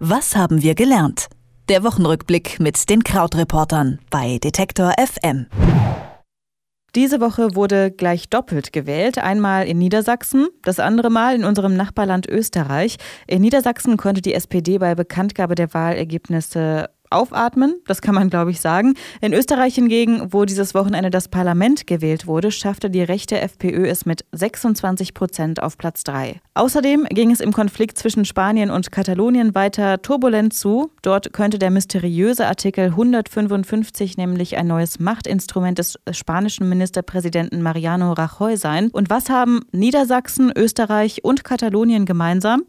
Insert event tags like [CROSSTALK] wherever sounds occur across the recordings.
Was haben wir gelernt? Der Wochenrückblick mit den Krautreportern bei Detektor FM. Diese Woche wurde gleich doppelt gewählt. Einmal in Niedersachsen, das andere Mal in unserem Nachbarland Österreich. In Niedersachsen konnte die SPD bei Bekanntgabe der Wahlergebnisse aufatmen, das kann man glaube ich sagen. In Österreich hingegen, wo dieses Wochenende das Parlament gewählt wurde, schaffte die rechte FPÖ es mit 26 Prozent auf Platz 3. Außerdem ging es im Konflikt zwischen Spanien und Katalonien weiter turbulent zu. Dort könnte der mysteriöse Artikel 155 nämlich ein neues Machtinstrument des spanischen Ministerpräsidenten Mariano Rajoy sein. Und was haben Niedersachsen, Österreich und Katalonien gemeinsam?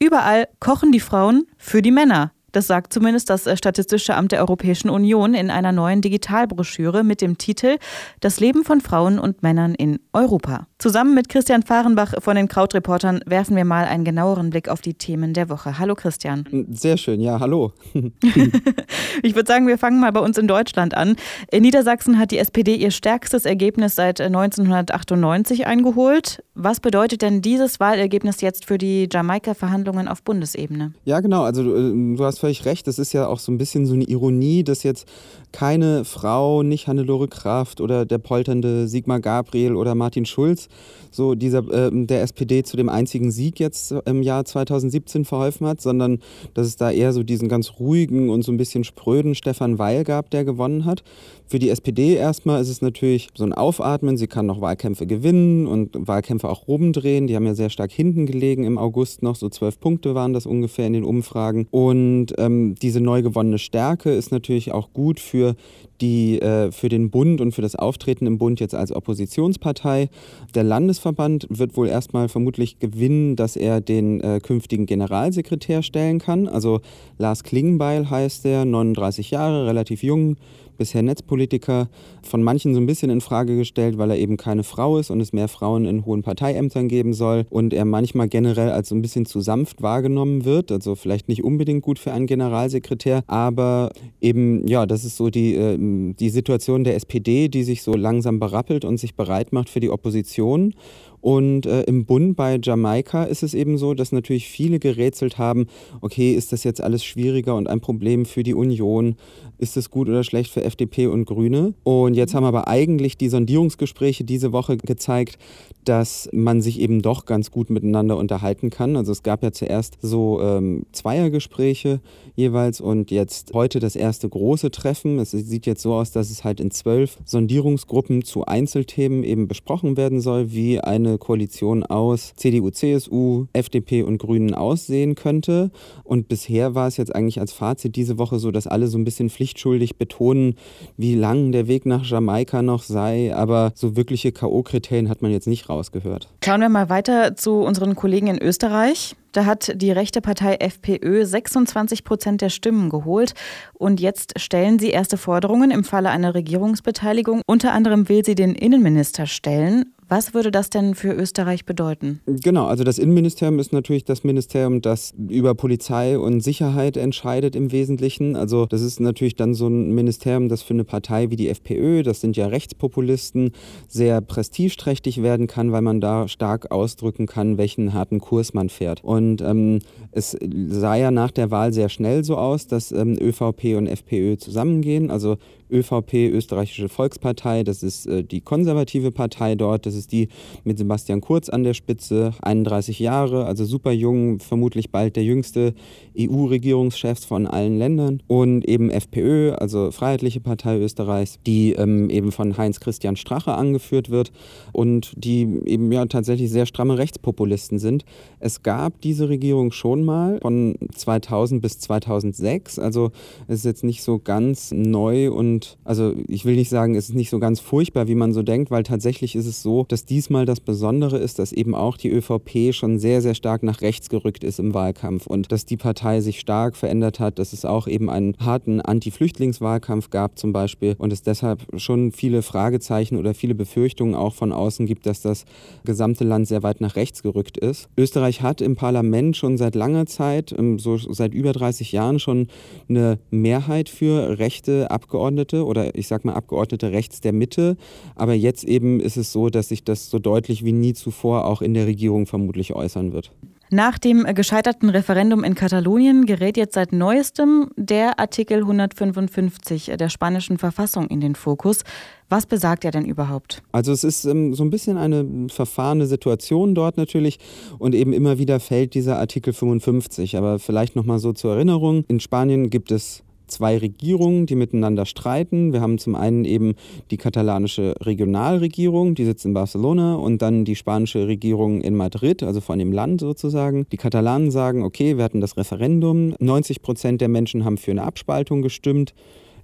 Überall kochen die Frauen für die Männer. Das sagt zumindest das äh, Statistische Amt der Europäischen Union in einer neuen Digitalbroschüre mit dem Titel Das Leben von Frauen und Männern in Europa. Zusammen mit Christian Fahrenbach von den Krautreportern werfen wir mal einen genaueren Blick auf die Themen der Woche. Hallo Christian. Sehr schön, ja, hallo. [LAUGHS] [LAUGHS] ich würde sagen, wir fangen mal bei uns in Deutschland an. In Niedersachsen hat die SPD ihr stärkstes Ergebnis seit 1998 eingeholt. Was bedeutet denn dieses Wahlergebnis jetzt für die Jamaika-Verhandlungen auf Bundesebene? Ja, genau. Also du hast hast völlig recht. Das ist ja auch so ein bisschen so eine Ironie, dass jetzt keine Frau, nicht Hannelore Kraft oder der polternde Sigmar Gabriel oder Martin Schulz, so dieser, äh, der SPD zu dem einzigen Sieg jetzt im Jahr 2017 verholfen hat, sondern dass es da eher so diesen ganz ruhigen und so ein bisschen spröden Stefan Weil gab, der gewonnen hat. Für die SPD erstmal ist es natürlich so ein Aufatmen. Sie kann noch Wahlkämpfe gewinnen und Wahlkämpfe auch rumdrehen. Die haben ja sehr stark hinten gelegen im August noch. So zwölf Punkte waren das ungefähr in den Umfragen. Und ähm, diese neu gewonnene Stärke ist natürlich auch gut für für die äh, für den Bund und für das Auftreten im Bund jetzt als Oppositionspartei. Der Landesverband wird wohl erstmal vermutlich gewinnen, dass er den äh, künftigen Generalsekretär stellen kann. Also Lars Klingenbeil heißt er, 39 Jahre, relativ jung, bisher Netzpolitiker, von manchen so ein bisschen in Frage gestellt, weil er eben keine Frau ist und es mehr Frauen in hohen Parteiämtern geben soll und er manchmal generell als so ein bisschen zu sanft wahrgenommen wird, also vielleicht nicht unbedingt gut für einen Generalsekretär, aber eben ja, das ist so die, äh, die Situation der SPD, die sich so langsam berappelt und sich bereit macht für die Opposition und äh, im Bund bei Jamaika ist es eben so, dass natürlich viele gerätselt haben, okay, ist das jetzt alles schwieriger und ein Problem für die Union? Ist das gut oder schlecht für FDP und Grüne? Und jetzt haben aber eigentlich die Sondierungsgespräche diese Woche gezeigt, dass man sich eben doch ganz gut miteinander unterhalten kann. Also es gab ja zuerst so ähm, Zweiergespräche jeweils und jetzt heute das erste große Treffen. Es sieht jetzt so aus, dass es halt in zwölf Sondierungsgruppen zu Einzelthemen eben besprochen werden soll, wie eine eine Koalition aus CDU, CSU, FDP und Grünen aussehen könnte. Und bisher war es jetzt eigentlich als Fazit diese Woche so, dass alle so ein bisschen pflichtschuldig betonen, wie lang der Weg nach Jamaika noch sei. Aber so wirkliche K.O.-Kriterien hat man jetzt nicht rausgehört. Schauen wir mal weiter zu unseren Kollegen in Österreich. Da hat die rechte Partei FPÖ 26 Prozent der Stimmen geholt. Und jetzt stellen sie erste Forderungen im Falle einer Regierungsbeteiligung. Unter anderem will sie den Innenminister stellen. Was würde das denn für Österreich bedeuten? Genau, also das Innenministerium ist natürlich das Ministerium, das über Polizei und Sicherheit entscheidet im Wesentlichen. Also das ist natürlich dann so ein Ministerium, das für eine Partei wie die FPÖ, das sind ja Rechtspopulisten, sehr prestigeträchtig werden kann, weil man da stark ausdrücken kann, welchen harten Kurs man fährt. Und ähm, es sah ja nach der Wahl sehr schnell so aus, dass ähm, ÖVP und FPÖ zusammengehen. Also ÖVP, Österreichische Volkspartei, das ist äh, die konservative Partei dort, das ist die mit Sebastian Kurz an der Spitze, 31 Jahre, also super jung, vermutlich bald der jüngste EU-Regierungschef von allen Ländern. Und eben FPÖ, also Freiheitliche Partei Österreichs, die ähm, eben von Heinz-Christian Strache angeführt wird und die eben ja tatsächlich sehr stramme Rechtspopulisten sind. Es gab diese Regierung schon mal von 2000 bis 2006, also es ist jetzt nicht so ganz neu und und also ich will nicht sagen, es ist nicht so ganz furchtbar, wie man so denkt, weil tatsächlich ist es so, dass diesmal das Besondere ist, dass eben auch die ÖVP schon sehr, sehr stark nach rechts gerückt ist im Wahlkampf und dass die Partei sich stark verändert hat, dass es auch eben einen harten Anti-Flüchtlingswahlkampf gab zum Beispiel und es deshalb schon viele Fragezeichen oder viele Befürchtungen auch von außen gibt, dass das gesamte Land sehr weit nach rechts gerückt ist. Österreich hat im Parlament schon seit langer Zeit, ähm, so seit über 30 Jahren schon eine Mehrheit für rechte Abgeordnete Abgeordnete oder ich sage mal Abgeordnete rechts der Mitte. Aber jetzt eben ist es so, dass sich das so deutlich wie nie zuvor auch in der Regierung vermutlich äußern wird. Nach dem gescheiterten Referendum in Katalonien gerät jetzt seit neuestem der Artikel 155 der spanischen Verfassung in den Fokus. Was besagt er denn überhaupt? Also es ist ähm, so ein bisschen eine verfahrene Situation dort natürlich und eben immer wieder fällt dieser Artikel 55. Aber vielleicht noch mal so zur Erinnerung: In Spanien gibt es zwei Regierungen, die miteinander streiten. Wir haben zum einen eben die katalanische Regionalregierung, die sitzt in Barcelona, und dann die spanische Regierung in Madrid, also von dem Land sozusagen. Die Katalanen sagen, okay, wir hatten das Referendum, 90 Prozent der Menschen haben für eine Abspaltung gestimmt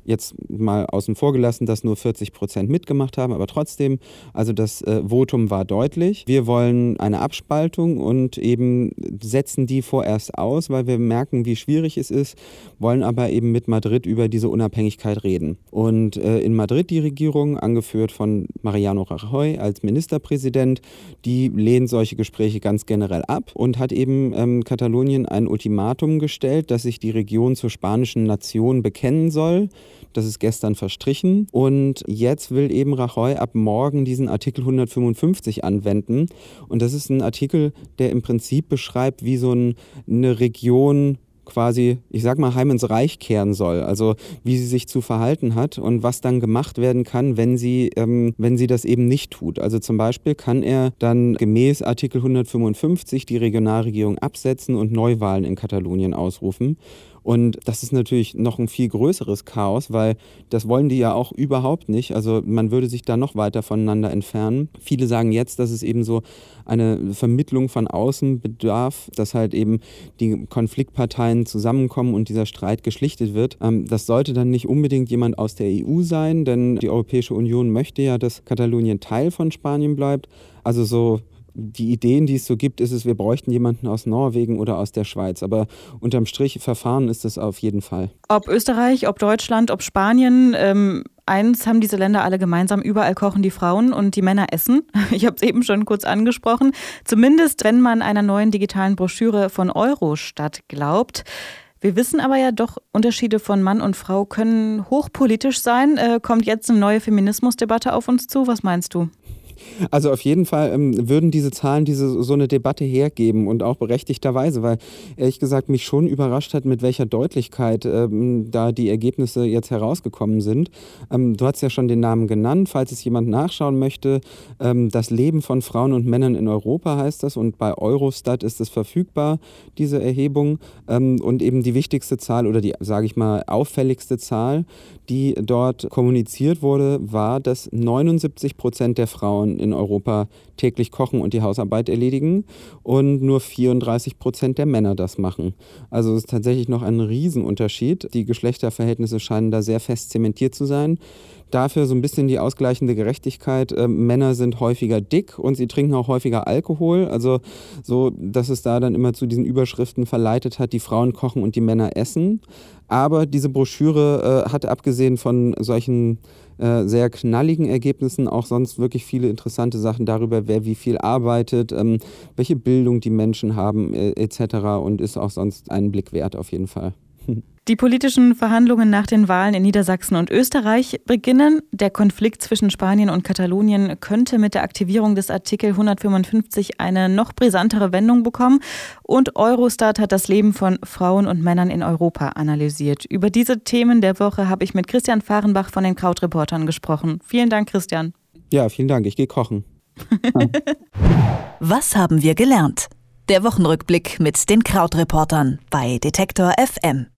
jetzt mal außen vor gelassen, dass nur 40 Prozent mitgemacht haben, aber trotzdem, also das äh, Votum war deutlich. Wir wollen eine Abspaltung und eben setzen die vorerst aus, weil wir merken, wie schwierig es ist, wollen aber eben mit Madrid über diese Unabhängigkeit reden. Und äh, in Madrid die Regierung, angeführt von Mariano Rajoy als Ministerpräsident, die lehnt solche Gespräche ganz generell ab und hat eben ähm, Katalonien ein Ultimatum gestellt, dass sich die Region zur spanischen Nation bekennen soll. Das ist gestern verstrichen. Und jetzt will eben Rajoy ab morgen diesen Artikel 155 anwenden. Und das ist ein Artikel, der im Prinzip beschreibt, wie so eine Region quasi, ich sag mal, heim ins Reich kehren soll. Also wie sie sich zu verhalten hat und was dann gemacht werden kann, wenn sie, ähm, wenn sie das eben nicht tut. Also zum Beispiel kann er dann gemäß Artikel 155 die Regionalregierung absetzen und Neuwahlen in Katalonien ausrufen. Und das ist natürlich noch ein viel größeres Chaos, weil das wollen die ja auch überhaupt nicht. Also man würde sich da noch weiter voneinander entfernen. Viele sagen jetzt, dass es eben so eine Vermittlung von außen bedarf, dass halt eben die Konfliktparteien zusammenkommen und dieser Streit geschlichtet wird. Ähm, das sollte dann nicht unbedingt jemand aus der EU sein, denn die Europäische Union möchte ja, dass Katalonien Teil von Spanien bleibt. Also so die Ideen, die es so gibt, ist es, wir bräuchten jemanden aus Norwegen oder aus der Schweiz. Aber unterm Strich, Verfahren ist es auf jeden Fall. Ob Österreich, ob Deutschland, ob Spanien, ähm, eins haben diese Länder alle gemeinsam, überall kochen die Frauen und die Männer essen. [LAUGHS] Ich habe es eben schon kurz angesprochen. Zumindest, wenn man einer neuen digitalen Broschüre von Eurostat glaubt. Wir wissen aber ja doch, Unterschiede von Mann und Frau können hochpolitisch sein. Äh, kommt jetzt eine neue Feminismusdebatte auf uns zu? Was meinst du? Also auf jeden Fall ähm, würden diese Zahlen diese so eine Debatte hergeben und auch berechtigterweise, weil ehrlich gesagt mich schon überrascht hat, mit welcher Deutlichkeit ähm, da die Ergebnisse jetzt herausgekommen sind. Ähm, du hast ja schon den Namen genannt, falls es jemand nachschauen möchte. Ähm, das Leben von Frauen und Männern in Europa heißt das und bei Eurostat ist es verfügbar, diese Erhebung. Ähm, und eben die wichtigste Zahl oder die, sage ich mal, auffälligste Zahl, die dort kommuniziert wurde, war, dass 79 Prozent der Frauen in Europa täglich kochen und die Hausarbeit erledigen und nur 34 Prozent der Männer das machen. Also es ist tatsächlich noch ein Riesenunterschied. Die Geschlechterverhältnisse scheinen da sehr fest zementiert zu sein. Dafür so ein bisschen die ausgleichende Gerechtigkeit. Äh, Männer sind häufiger dick und sie trinken auch häufiger Alkohol. Also so, dass es da dann immer zu diesen Überschriften verleitet hat, die Frauen kochen und die Männer essen. Aber diese Broschüre äh, hat abgesehen von solchen äh, sehr knalligen Ergebnissen auch sonst wirklich viele interessante Sachen darüber, wer wie viel arbeitet, ähm, welche Bildung die Menschen haben äh, etc. und ist auch sonst einen Blick wert auf jeden Fall. [LAUGHS] Die politischen Verhandlungen nach den Wahlen in Niedersachsen und Österreich beginnen. Der Konflikt zwischen Spanien und Katalonien könnte mit der Aktivierung des Artikel 155 eine noch brisantere Wendung bekommen. Und Eurostat hat das Leben von Frauen und Männern in Europa analysiert. Über diese Themen der Woche habe ich mit Christian Fahrenbach von den Krautreportern gesprochen. Vielen Dank, Christian. Ja, vielen Dank. Ich gehe kochen. [LAUGHS] Was haben wir gelernt? Der Wochenrückblick mit den Krautreportern bei Detektor FM.